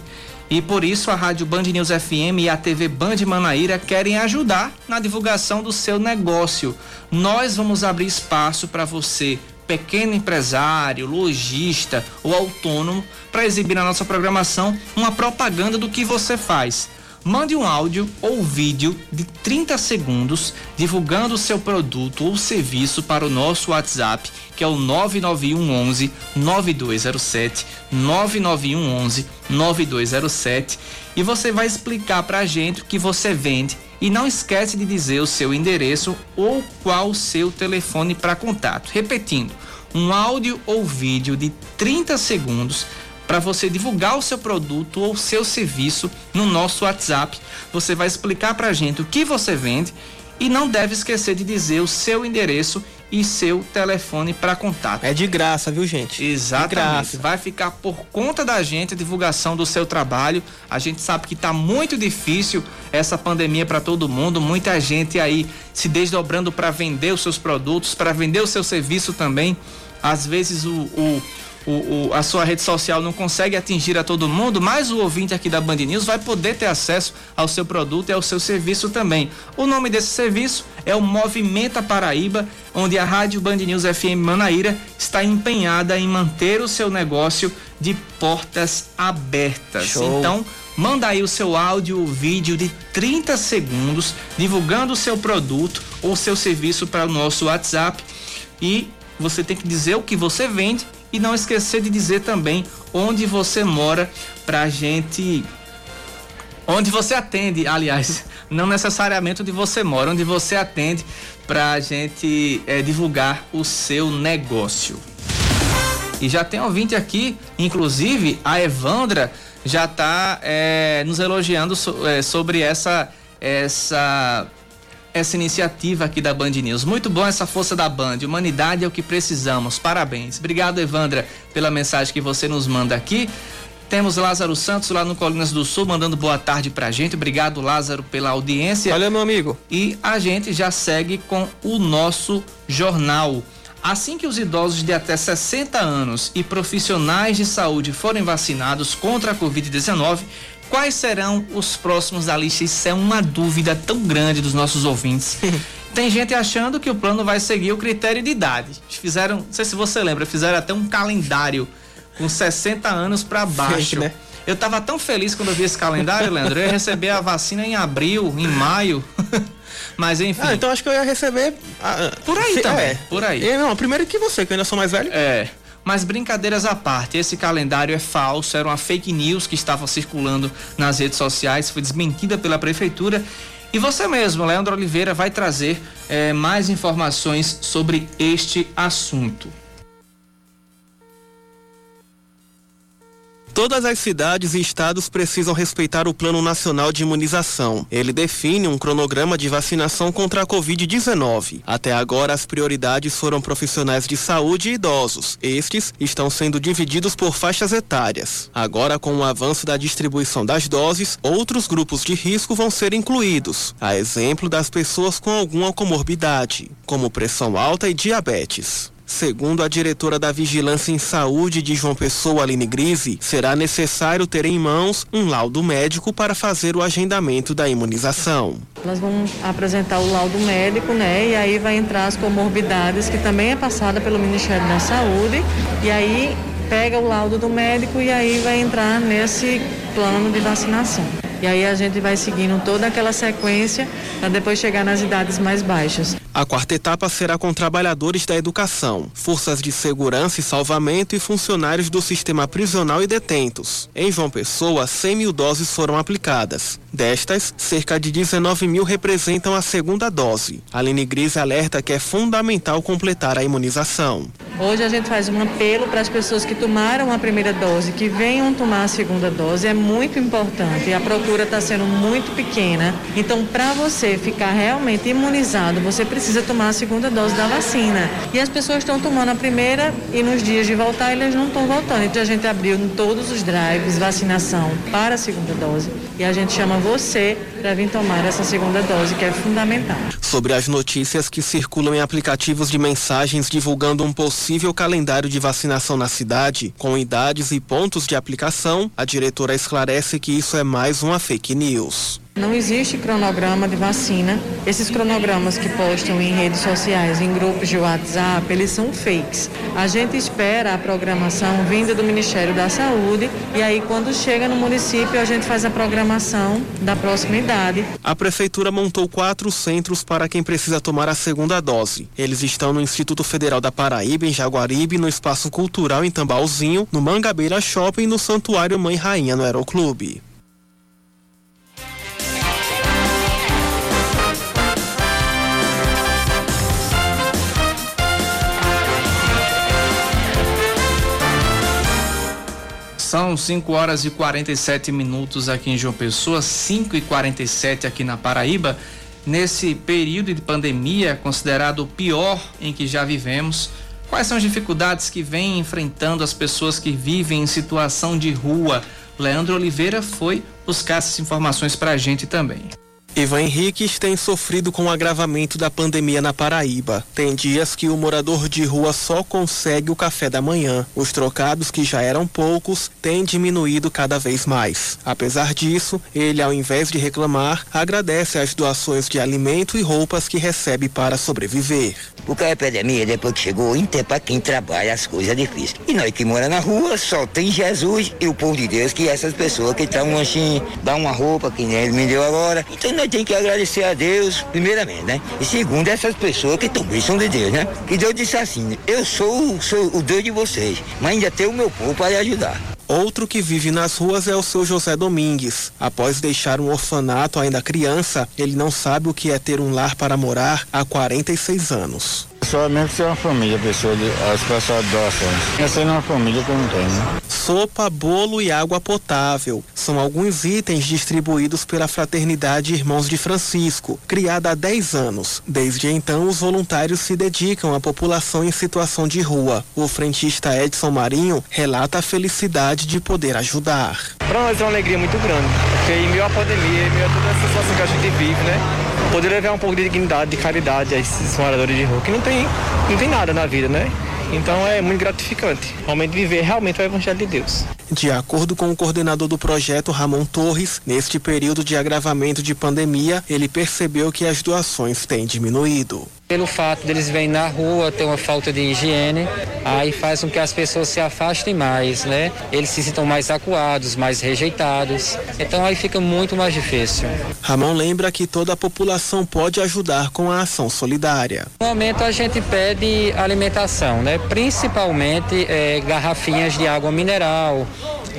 E por isso a Rádio Band News FM e a TV Band Manaíra querem ajudar na divulgação do seu negócio. Nós vamos abrir espaço para você, pequeno empresário, lojista ou autônomo, para exibir na nossa programação uma propaganda do que você faz. Mande um áudio ou vídeo de 30 segundos divulgando o seu produto ou serviço para o nosso WhatsApp, que é o 991 11 9207, 991 11 9207, e você vai explicar para a gente o que você vende e não esquece de dizer o seu endereço ou qual o seu telefone para contato. Repetindo, um áudio ou vídeo de 30 segundos para você divulgar o seu produto ou seu serviço no nosso WhatsApp. Você vai explicar para a gente o que você vende e não deve esquecer de dizer o seu endereço e seu telefone para contato. É de graça, viu, gente? Exatamente. graça. Vai ficar por conta da gente a divulgação do seu trabalho. A gente sabe que está muito difícil essa pandemia para todo mundo. Muita gente aí se desdobrando para vender os seus produtos, para vender o seu serviço também. Às vezes o, o- o- o- a sua rede social não consegue atingir a todo mundo, mas o ouvinte aqui da Band News vai poder ter acesso ao seu produto e ao seu serviço também. O nome desse serviço é o Movimenta Paraíba, onde a Rádio Band News FM Manaíra está empenhada em manter o seu negócio de portas abertas. Show. Então, manda aí o seu áudio ou vídeo de 30 segundos divulgando o seu produto ou seu serviço para o nosso WhatsApp e você tem que dizer o que você vende e não esquecer de dizer também onde você mora pra gente onde você atende, aliás, não necessariamente onde você mora, onde você atende pra gente eh, divulgar o seu negócio. E já tem ouvinte aqui, inclusive a Evandra já está nos elogiando so- eh, sobre essa essa essa iniciativa aqui da Band News. Muito bom essa força da Band. Humanidade é o que precisamos. Parabéns. Obrigado, Evandra, pela mensagem que você nos manda aqui. Temos Lázaro Santos lá no Colinas do Sul mandando boa tarde pra gente. Obrigado, Lázaro, pela audiência. Olha, meu amigo. E a gente já segue com o nosso jornal. Assim que os idosos de até 60 anos e profissionais de saúde forem vacinados contra a Covid-19, quais serão os próximos da lista? Isso é uma dúvida tão grande dos nossos ouvintes. Tem gente achando que o plano vai seguir o critério de idade. Fizeram, não sei se você lembra, fizeram até um calendário com 60 anos para baixo. né? Eu tava tão feliz quando eu vi esse calendário, Leandro. Eu ia receber a vacina em abril, em maio. Mas enfim. Ah, então acho que eu ia receber. ah, Por aí se- também, é. por aí. Não, primeiro que você, que eu ainda sou mais velho. É. Mas brincadeiras à parte, esse calendário é falso, era uma fake news que estava circulando nas redes sociais, foi desmentida pela prefeitura. E você mesmo, Leandro Oliveira, vai trazer eh, mais informações sobre este assunto. Todas as cidades e estados precisam respeitar o Plano Nacional de Imunização. Ele define um cronograma de vacinação contra a Covid-19. Até agora, as prioridades foram profissionais de saúde e idosos. Estes estão sendo divididos por faixas etárias. Agora, com o avanço da distribuição das doses, outros grupos de risco vão ser incluídos, a exemplo das pessoas com alguma comorbidade, como pressão alta e diabetes. Segundo a diretora da Vigilância em Saúde de João Pessoa, Aline Grise, será necessário ter em mãos um laudo médico para fazer o agendamento da imunização. Nós vamos apresentar o laudo médico, né? E aí vai entrar as comorbidades, que também é passada pelo Ministério da Saúde. E aí pega o laudo do médico e aí vai entrar nesse plano de vacinação. E aí a gente vai seguindo toda aquela sequência para depois chegar nas idades mais baixas. A quarta etapa será com trabalhadores da educação, forças de segurança e salvamento e funcionários do sistema prisional e detentos. Em João Pessoa, 100 mil doses foram aplicadas. Destas, cerca de 19 mil representam a segunda dose. A Aline Gris alerta que é fundamental completar a imunização. Hoje a gente faz um apelo para as pessoas que tomaram a primeira dose, que venham tomar a segunda dose. É muito importante. A procura está sendo muito pequena. Então, para você ficar realmente imunizado, você precisa tomar a segunda dose da vacina. E as pessoas estão tomando a primeira e nos dias de voltar eles não estão voltando. Então a gente abriu em todos os drives vacinação para a segunda dose. E a gente chama você vir tomar essa segunda dose, que é fundamental. Sobre as notícias que circulam em aplicativos de mensagens divulgando um possível calendário de vacinação na cidade, com idades e pontos de aplicação, a diretora esclarece que isso é mais uma fake news. Não existe cronograma de vacina. Esses cronogramas que postam em redes sociais, em grupos de WhatsApp, eles são fakes. A gente espera a programação vinda do Ministério da Saúde e aí quando chega no município a gente faz a programação da próxima idade. A prefeitura montou quatro centros para quem precisa tomar a segunda dose. Eles estão no Instituto Federal da Paraíba, em Jaguaribe, no Espaço Cultural em Tambalzinho, no Mangabeira Shopping e no Santuário Mãe Rainha no Aeroclube. São 5 horas e 47 minutos aqui em João Pessoa, 5 e 47 aqui na Paraíba. Nesse período de pandemia, considerado o pior em que já vivemos, quais são as dificuldades que vem enfrentando as pessoas que vivem em situação de rua? Leandro Oliveira foi buscar essas informações para a gente também. Ivan Henriques tem sofrido com o agravamento da pandemia na Paraíba. Tem dias que o morador de rua só consegue o café da manhã. Os trocados, que já eram poucos, têm diminuído cada vez mais. Apesar disso, ele, ao invés de reclamar, agradece as doações de alimento e roupas que recebe para sobreviver. Porque a epidemia, depois que chegou, então para quem trabalha as coisas é difícil. E nós que mora na rua, só tem Jesus e o povo de Deus, que essas pessoas que estão assim, dá uma roupa, que nem ele me deu agora. Então nós temos que agradecer a Deus, primeiramente, né? E segundo, essas pessoas que também são de Deus, né? Que Deus disse assim, eu sou, sou o Deus de vocês, mas ainda tem o meu povo para lhe ajudar. Outro que vive nas ruas é o seu José Domingues. Após deixar um orfanato ainda criança, ele não sabe o que é ter um lar para morar há 46 anos. Só mesmo que ser uma família, pessoa de, as pessoas de doações. Essa é uma família que eu não tenho. Né? Sopa, bolo e água potável são alguns itens distribuídos pela Fraternidade Irmãos de Francisco, criada há 10 anos. Desde então, os voluntários se dedicam à população em situação de rua. O frentista Edson Marinho relata a felicidade de poder ajudar. Para nós é uma alegria muito grande, porque em meio à pandemia, em meio a toda essa situação que a gente vive, né? Poder levar um pouco de dignidade, de caridade a esses moradores de rua, que não tem, não tem nada na vida, né? Então é muito gratificante, realmente viver realmente o Evangelho de Deus. De acordo com o coordenador do projeto, Ramon Torres, neste período de agravamento de pandemia, ele percebeu que as doações têm diminuído. Pelo fato deles verem na rua ter uma falta de higiene, aí faz com que as pessoas se afastem mais, né? Eles se sintam mais acuados, mais rejeitados. Então aí fica muito mais difícil. Ramon lembra que toda a população pode ajudar com a ação solidária. No momento a gente pede alimentação, né? Principalmente é, garrafinhas de água mineral,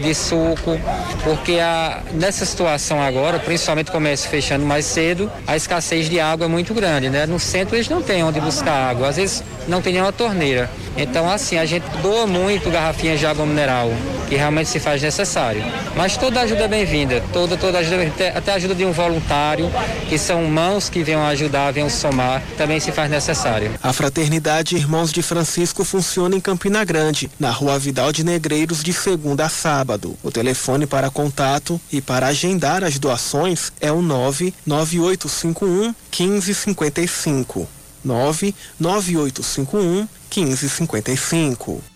de suco, porque a, nessa situação agora, principalmente comércio fechando mais cedo, a escassez de água é muito grande, né? No centro eles não têm onde buscar água, às vezes não tem nenhuma torneira. Então, assim, a gente doa muito garrafinhas de água mineral, que realmente se faz necessário. Mas toda ajuda é bem-vinda, toda, toda ajuda, até a ajuda de um voluntário, que são mãos que venham ajudar, venham somar, também se faz necessário. A Fraternidade Irmãos de Francisco funciona em Campina Grande, na rua Vidal de Negreiros, de segunda a sábado. O telefone para contato e para agendar as doações é o 99851 1555. 99851 1555.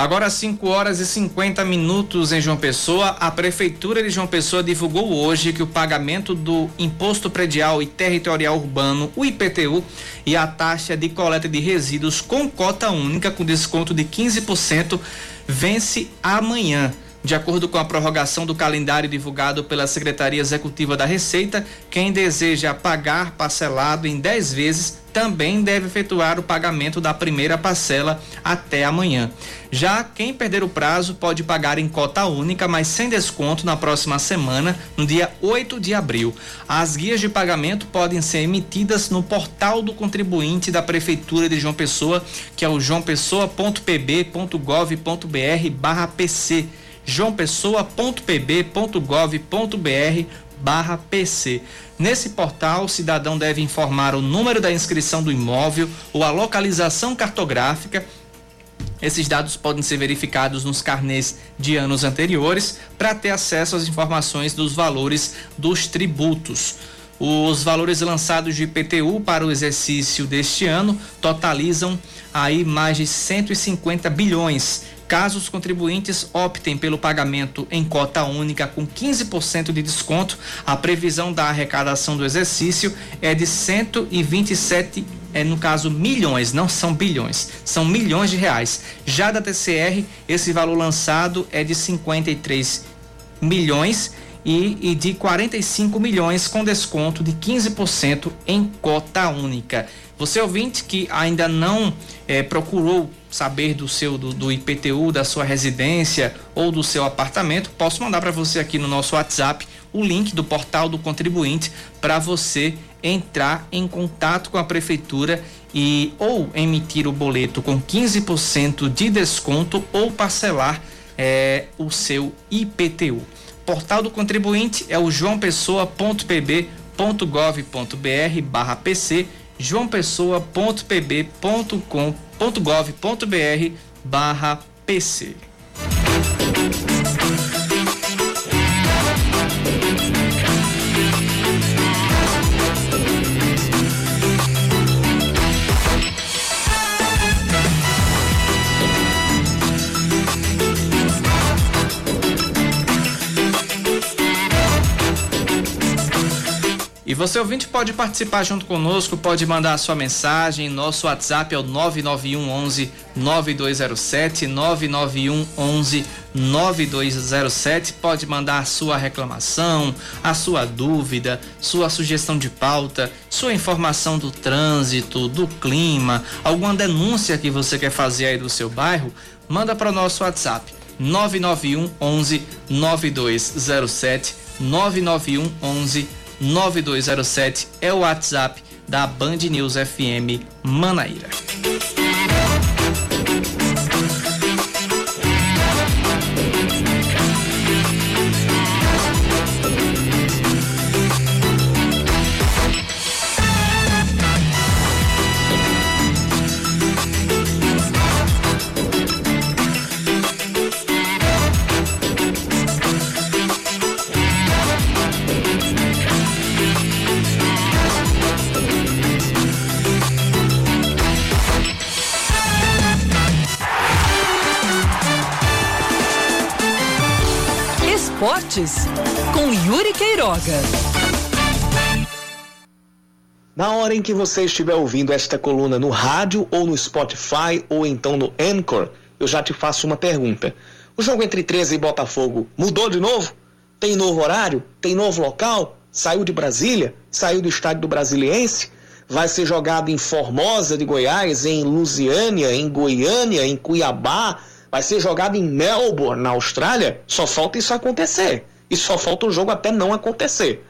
Agora 5 horas e 50 minutos em João Pessoa, a Prefeitura de João Pessoa divulgou hoje que o pagamento do Imposto Predial e Territorial Urbano, o IPTU, e a taxa de coleta de resíduos com cota única com desconto de 15% vence amanhã. De acordo com a prorrogação do calendário divulgado pela Secretaria Executiva da Receita, quem deseja pagar parcelado em 10 vezes também deve efetuar o pagamento da primeira parcela até amanhã. Já quem perder o prazo pode pagar em cota única, mas sem desconto na próxima semana, no dia 8 de abril. As guias de pagamento podem ser emitidas no portal do contribuinte da Prefeitura de João Pessoa, que é o joaopessoa.pb.gov.br/pc joaopessoa.pb.gov.br barra PC. Nesse portal, o cidadão deve informar o número da inscrição do imóvel ou a localização cartográfica. Esses dados podem ser verificados nos carnês de anos anteriores para ter acesso às informações dos valores dos tributos. Os valores lançados de IPTU para o exercício deste ano totalizam aí mais de 150 bilhões. Caso os contribuintes optem pelo pagamento em cota única com 15% de desconto, a previsão da arrecadação do exercício é de 127 é no caso milhões, não são bilhões, são milhões de reais. Já da TCR, esse valor lançado é de 53 milhões e, e de 45 milhões com desconto de 15% em cota única. Você ouvinte que ainda não é, procurou saber do seu do, do, IPTU da sua residência ou do seu apartamento, posso mandar para você aqui no nosso WhatsApp o link do portal do contribuinte para você entrar em contato com a prefeitura e ou emitir o boleto com 15% de desconto ou parcelar é, o seu IPTU. Portal do contribuinte é o joaopessoa.pb.gov.br/pc joaopessoa.pb.com.gov.br barra PC. E você ouvinte pode participar junto conosco, pode mandar a sua mensagem, nosso WhatsApp é o 991 11 9207, 991 11 9207, pode mandar a sua reclamação, a sua dúvida, sua sugestão de pauta, sua informação do trânsito, do clima, alguma denúncia que você quer fazer aí do seu bairro, manda para o nosso WhatsApp 991 11 9207, 991 11 9207 é o WhatsApp da Band News FM Manaíra. Esportes com Yuri Queiroga. Na hora em que você estiver ouvindo esta coluna no rádio ou no Spotify ou então no Anchor, eu já te faço uma pergunta. O jogo entre 13 e Botafogo mudou de novo? Tem novo horário? Tem novo local? Saiu de Brasília? Saiu do estádio do Brasiliense? Vai ser jogado em Formosa de Goiás, em Lusiânia, em Goiânia, em Cuiabá? Vai ser jogado em Melbourne, na Austrália? Só falta isso acontecer. E só falta o jogo até não acontecer.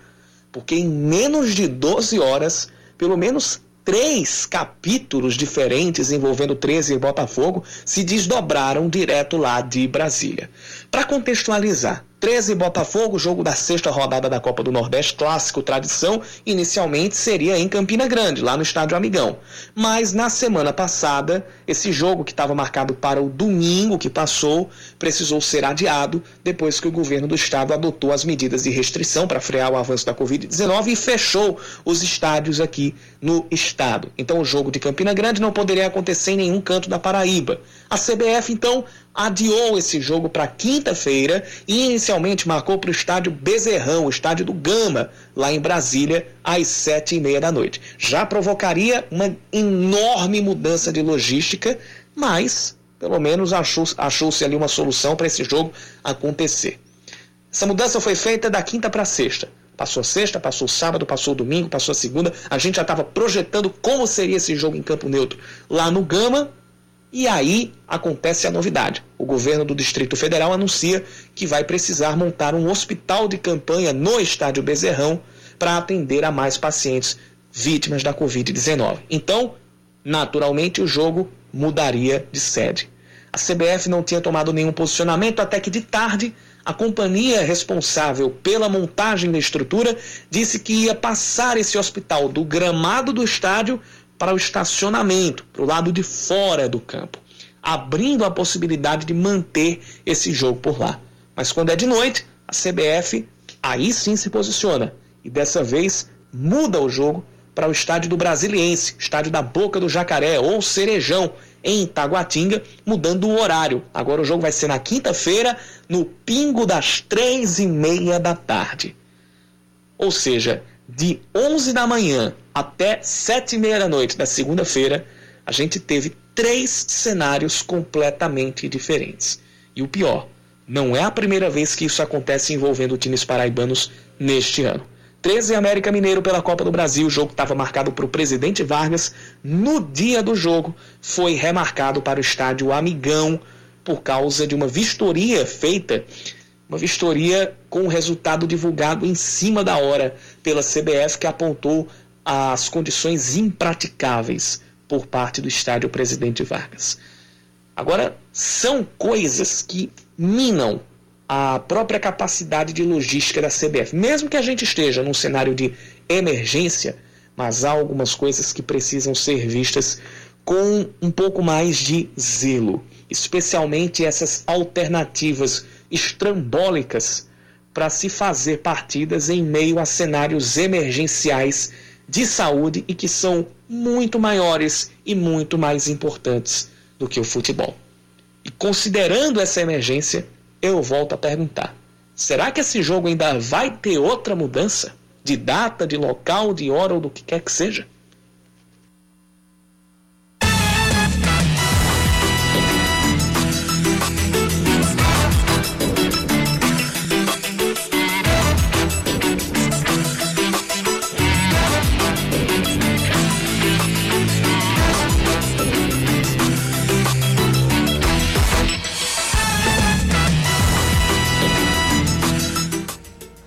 Porque em menos de 12 horas, pelo menos três capítulos diferentes envolvendo 13 e Botafogo se desdobraram direto lá de Brasília. Para contextualizar, 13 Botafogo, jogo da sexta rodada da Copa do Nordeste, clássico tradição, inicialmente seria em Campina Grande, lá no Estádio Amigão. Mas na semana passada, esse jogo que estava marcado para o domingo que passou, precisou ser adiado depois que o governo do estado adotou as medidas de restrição para frear o avanço da Covid-19 e fechou os estádios aqui no estado. Então o jogo de Campina Grande não poderia acontecer em nenhum canto da Paraíba. A CBF então adiou esse jogo para quinta-feira e inicialmente marcou para o estádio Bezerrão, o estádio do Gama, lá em Brasília, às sete e meia da noite. Já provocaria uma enorme mudança de logística, mas pelo menos achou-se achou ali uma solução para esse jogo acontecer. Essa mudança foi feita da quinta para sexta. Passou sexta, passou sábado, passou domingo, passou segunda. A gente já estava projetando como seria esse jogo em campo neutro lá no Gama e aí acontece a novidade. O governo do Distrito Federal anuncia que vai precisar montar um hospital de campanha no estádio Bezerrão para atender a mais pacientes vítimas da Covid-19. Então, naturalmente, o jogo mudaria de sede. A CBF não tinha tomado nenhum posicionamento até que de tarde a companhia responsável pela montagem da estrutura disse que ia passar esse hospital do gramado do estádio para o estacionamento, para o lado de fora do campo, abrindo a possibilidade de manter esse jogo por lá. Mas quando é de noite, a CBF aí sim se posiciona e dessa vez muda o jogo para o estádio do Brasiliense, estádio da Boca do Jacaré ou Cerejão, em Itaguatinga, mudando o horário. Agora o jogo vai ser na quinta-feira, no pingo das três e meia da tarde. Ou seja, de 11 da manhã até 7 e meia da noite da segunda-feira, a gente teve três cenários completamente diferentes. E o pior, não é a primeira vez que isso acontece envolvendo times paraibanos neste ano. 13 América Mineiro pela Copa do Brasil, o jogo estava marcado para o presidente Vargas. No dia do jogo, foi remarcado para o estádio Amigão por causa de uma vistoria feita uma vistoria com o resultado divulgado em cima da hora pela CBF, que apontou as condições impraticáveis por parte do estádio Presidente Vargas. Agora, são coisas que minam a própria capacidade de logística da CBF. Mesmo que a gente esteja num cenário de emergência, mas há algumas coisas que precisam ser vistas com um pouco mais de zelo, especialmente essas alternativas estrambólicas para se fazer partidas em meio a cenários emergenciais de saúde e que são muito maiores e muito mais importantes do que o futebol. E considerando essa emergência, eu volto a perguntar: será que esse jogo ainda vai ter outra mudança de data, de local, de hora ou do que quer que seja?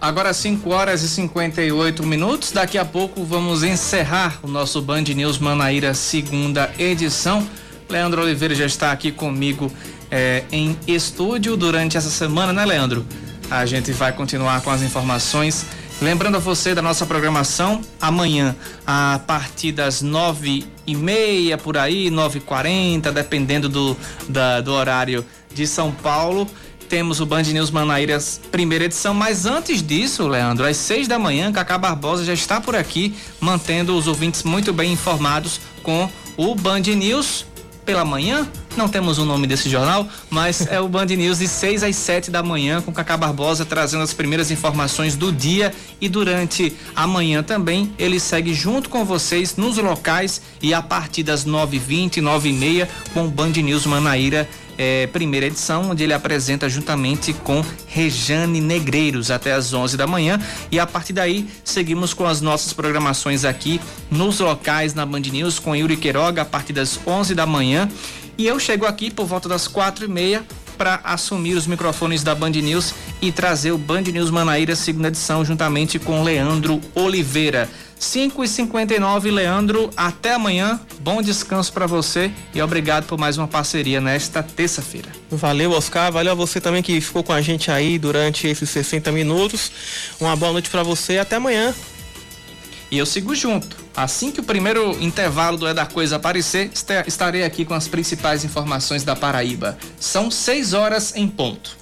Agora 5 horas e 58 minutos. Daqui a pouco vamos encerrar o nosso Band News Manaíra segunda edição. Leandro Oliveira já está aqui comigo é, em estúdio durante essa semana, né, Leandro? A gente vai continuar com as informações. Lembrando a você da nossa programação, amanhã, a partir das nove e meia por aí, nove e quarenta, dependendo do, da, do horário de São Paulo temos o Band News Manaíras primeira edição, mas antes disso, Leandro, às seis da manhã, Cacá Barbosa já está por aqui, mantendo os ouvintes muito bem informados com o Band News pela manhã, não temos o nome desse jornal, mas é o Band News de 6 às 7 da manhã, com Cacá Barbosa trazendo as primeiras informações do dia. E durante a manhã também ele segue junto com vocês nos locais e a partir das 9h20, 9h30 com o Band News Manaíra é, primeira edição, onde ele apresenta juntamente com Rejane Negreiros até às 11 da manhã. E a partir daí, seguimos com as nossas programações aqui nos locais na Band News com Yuri Queiroga a partir das 11 da manhã. E eu chego aqui por volta das quatro e meia para assumir os microfones da Band News e trazer o Band News Manaíra segunda edição juntamente com Leandro Oliveira. 5 e 59 Leandro, até amanhã. Bom descanso para você e obrigado por mais uma parceria nesta terça-feira. Valeu, Oscar. Valeu a você também que ficou com a gente aí durante esses 60 minutos. Uma boa noite para você e até amanhã. E eu sigo junto. Assim que o primeiro intervalo do É da Coisa aparecer, estarei aqui com as principais informações da Paraíba. São 6 horas em ponto.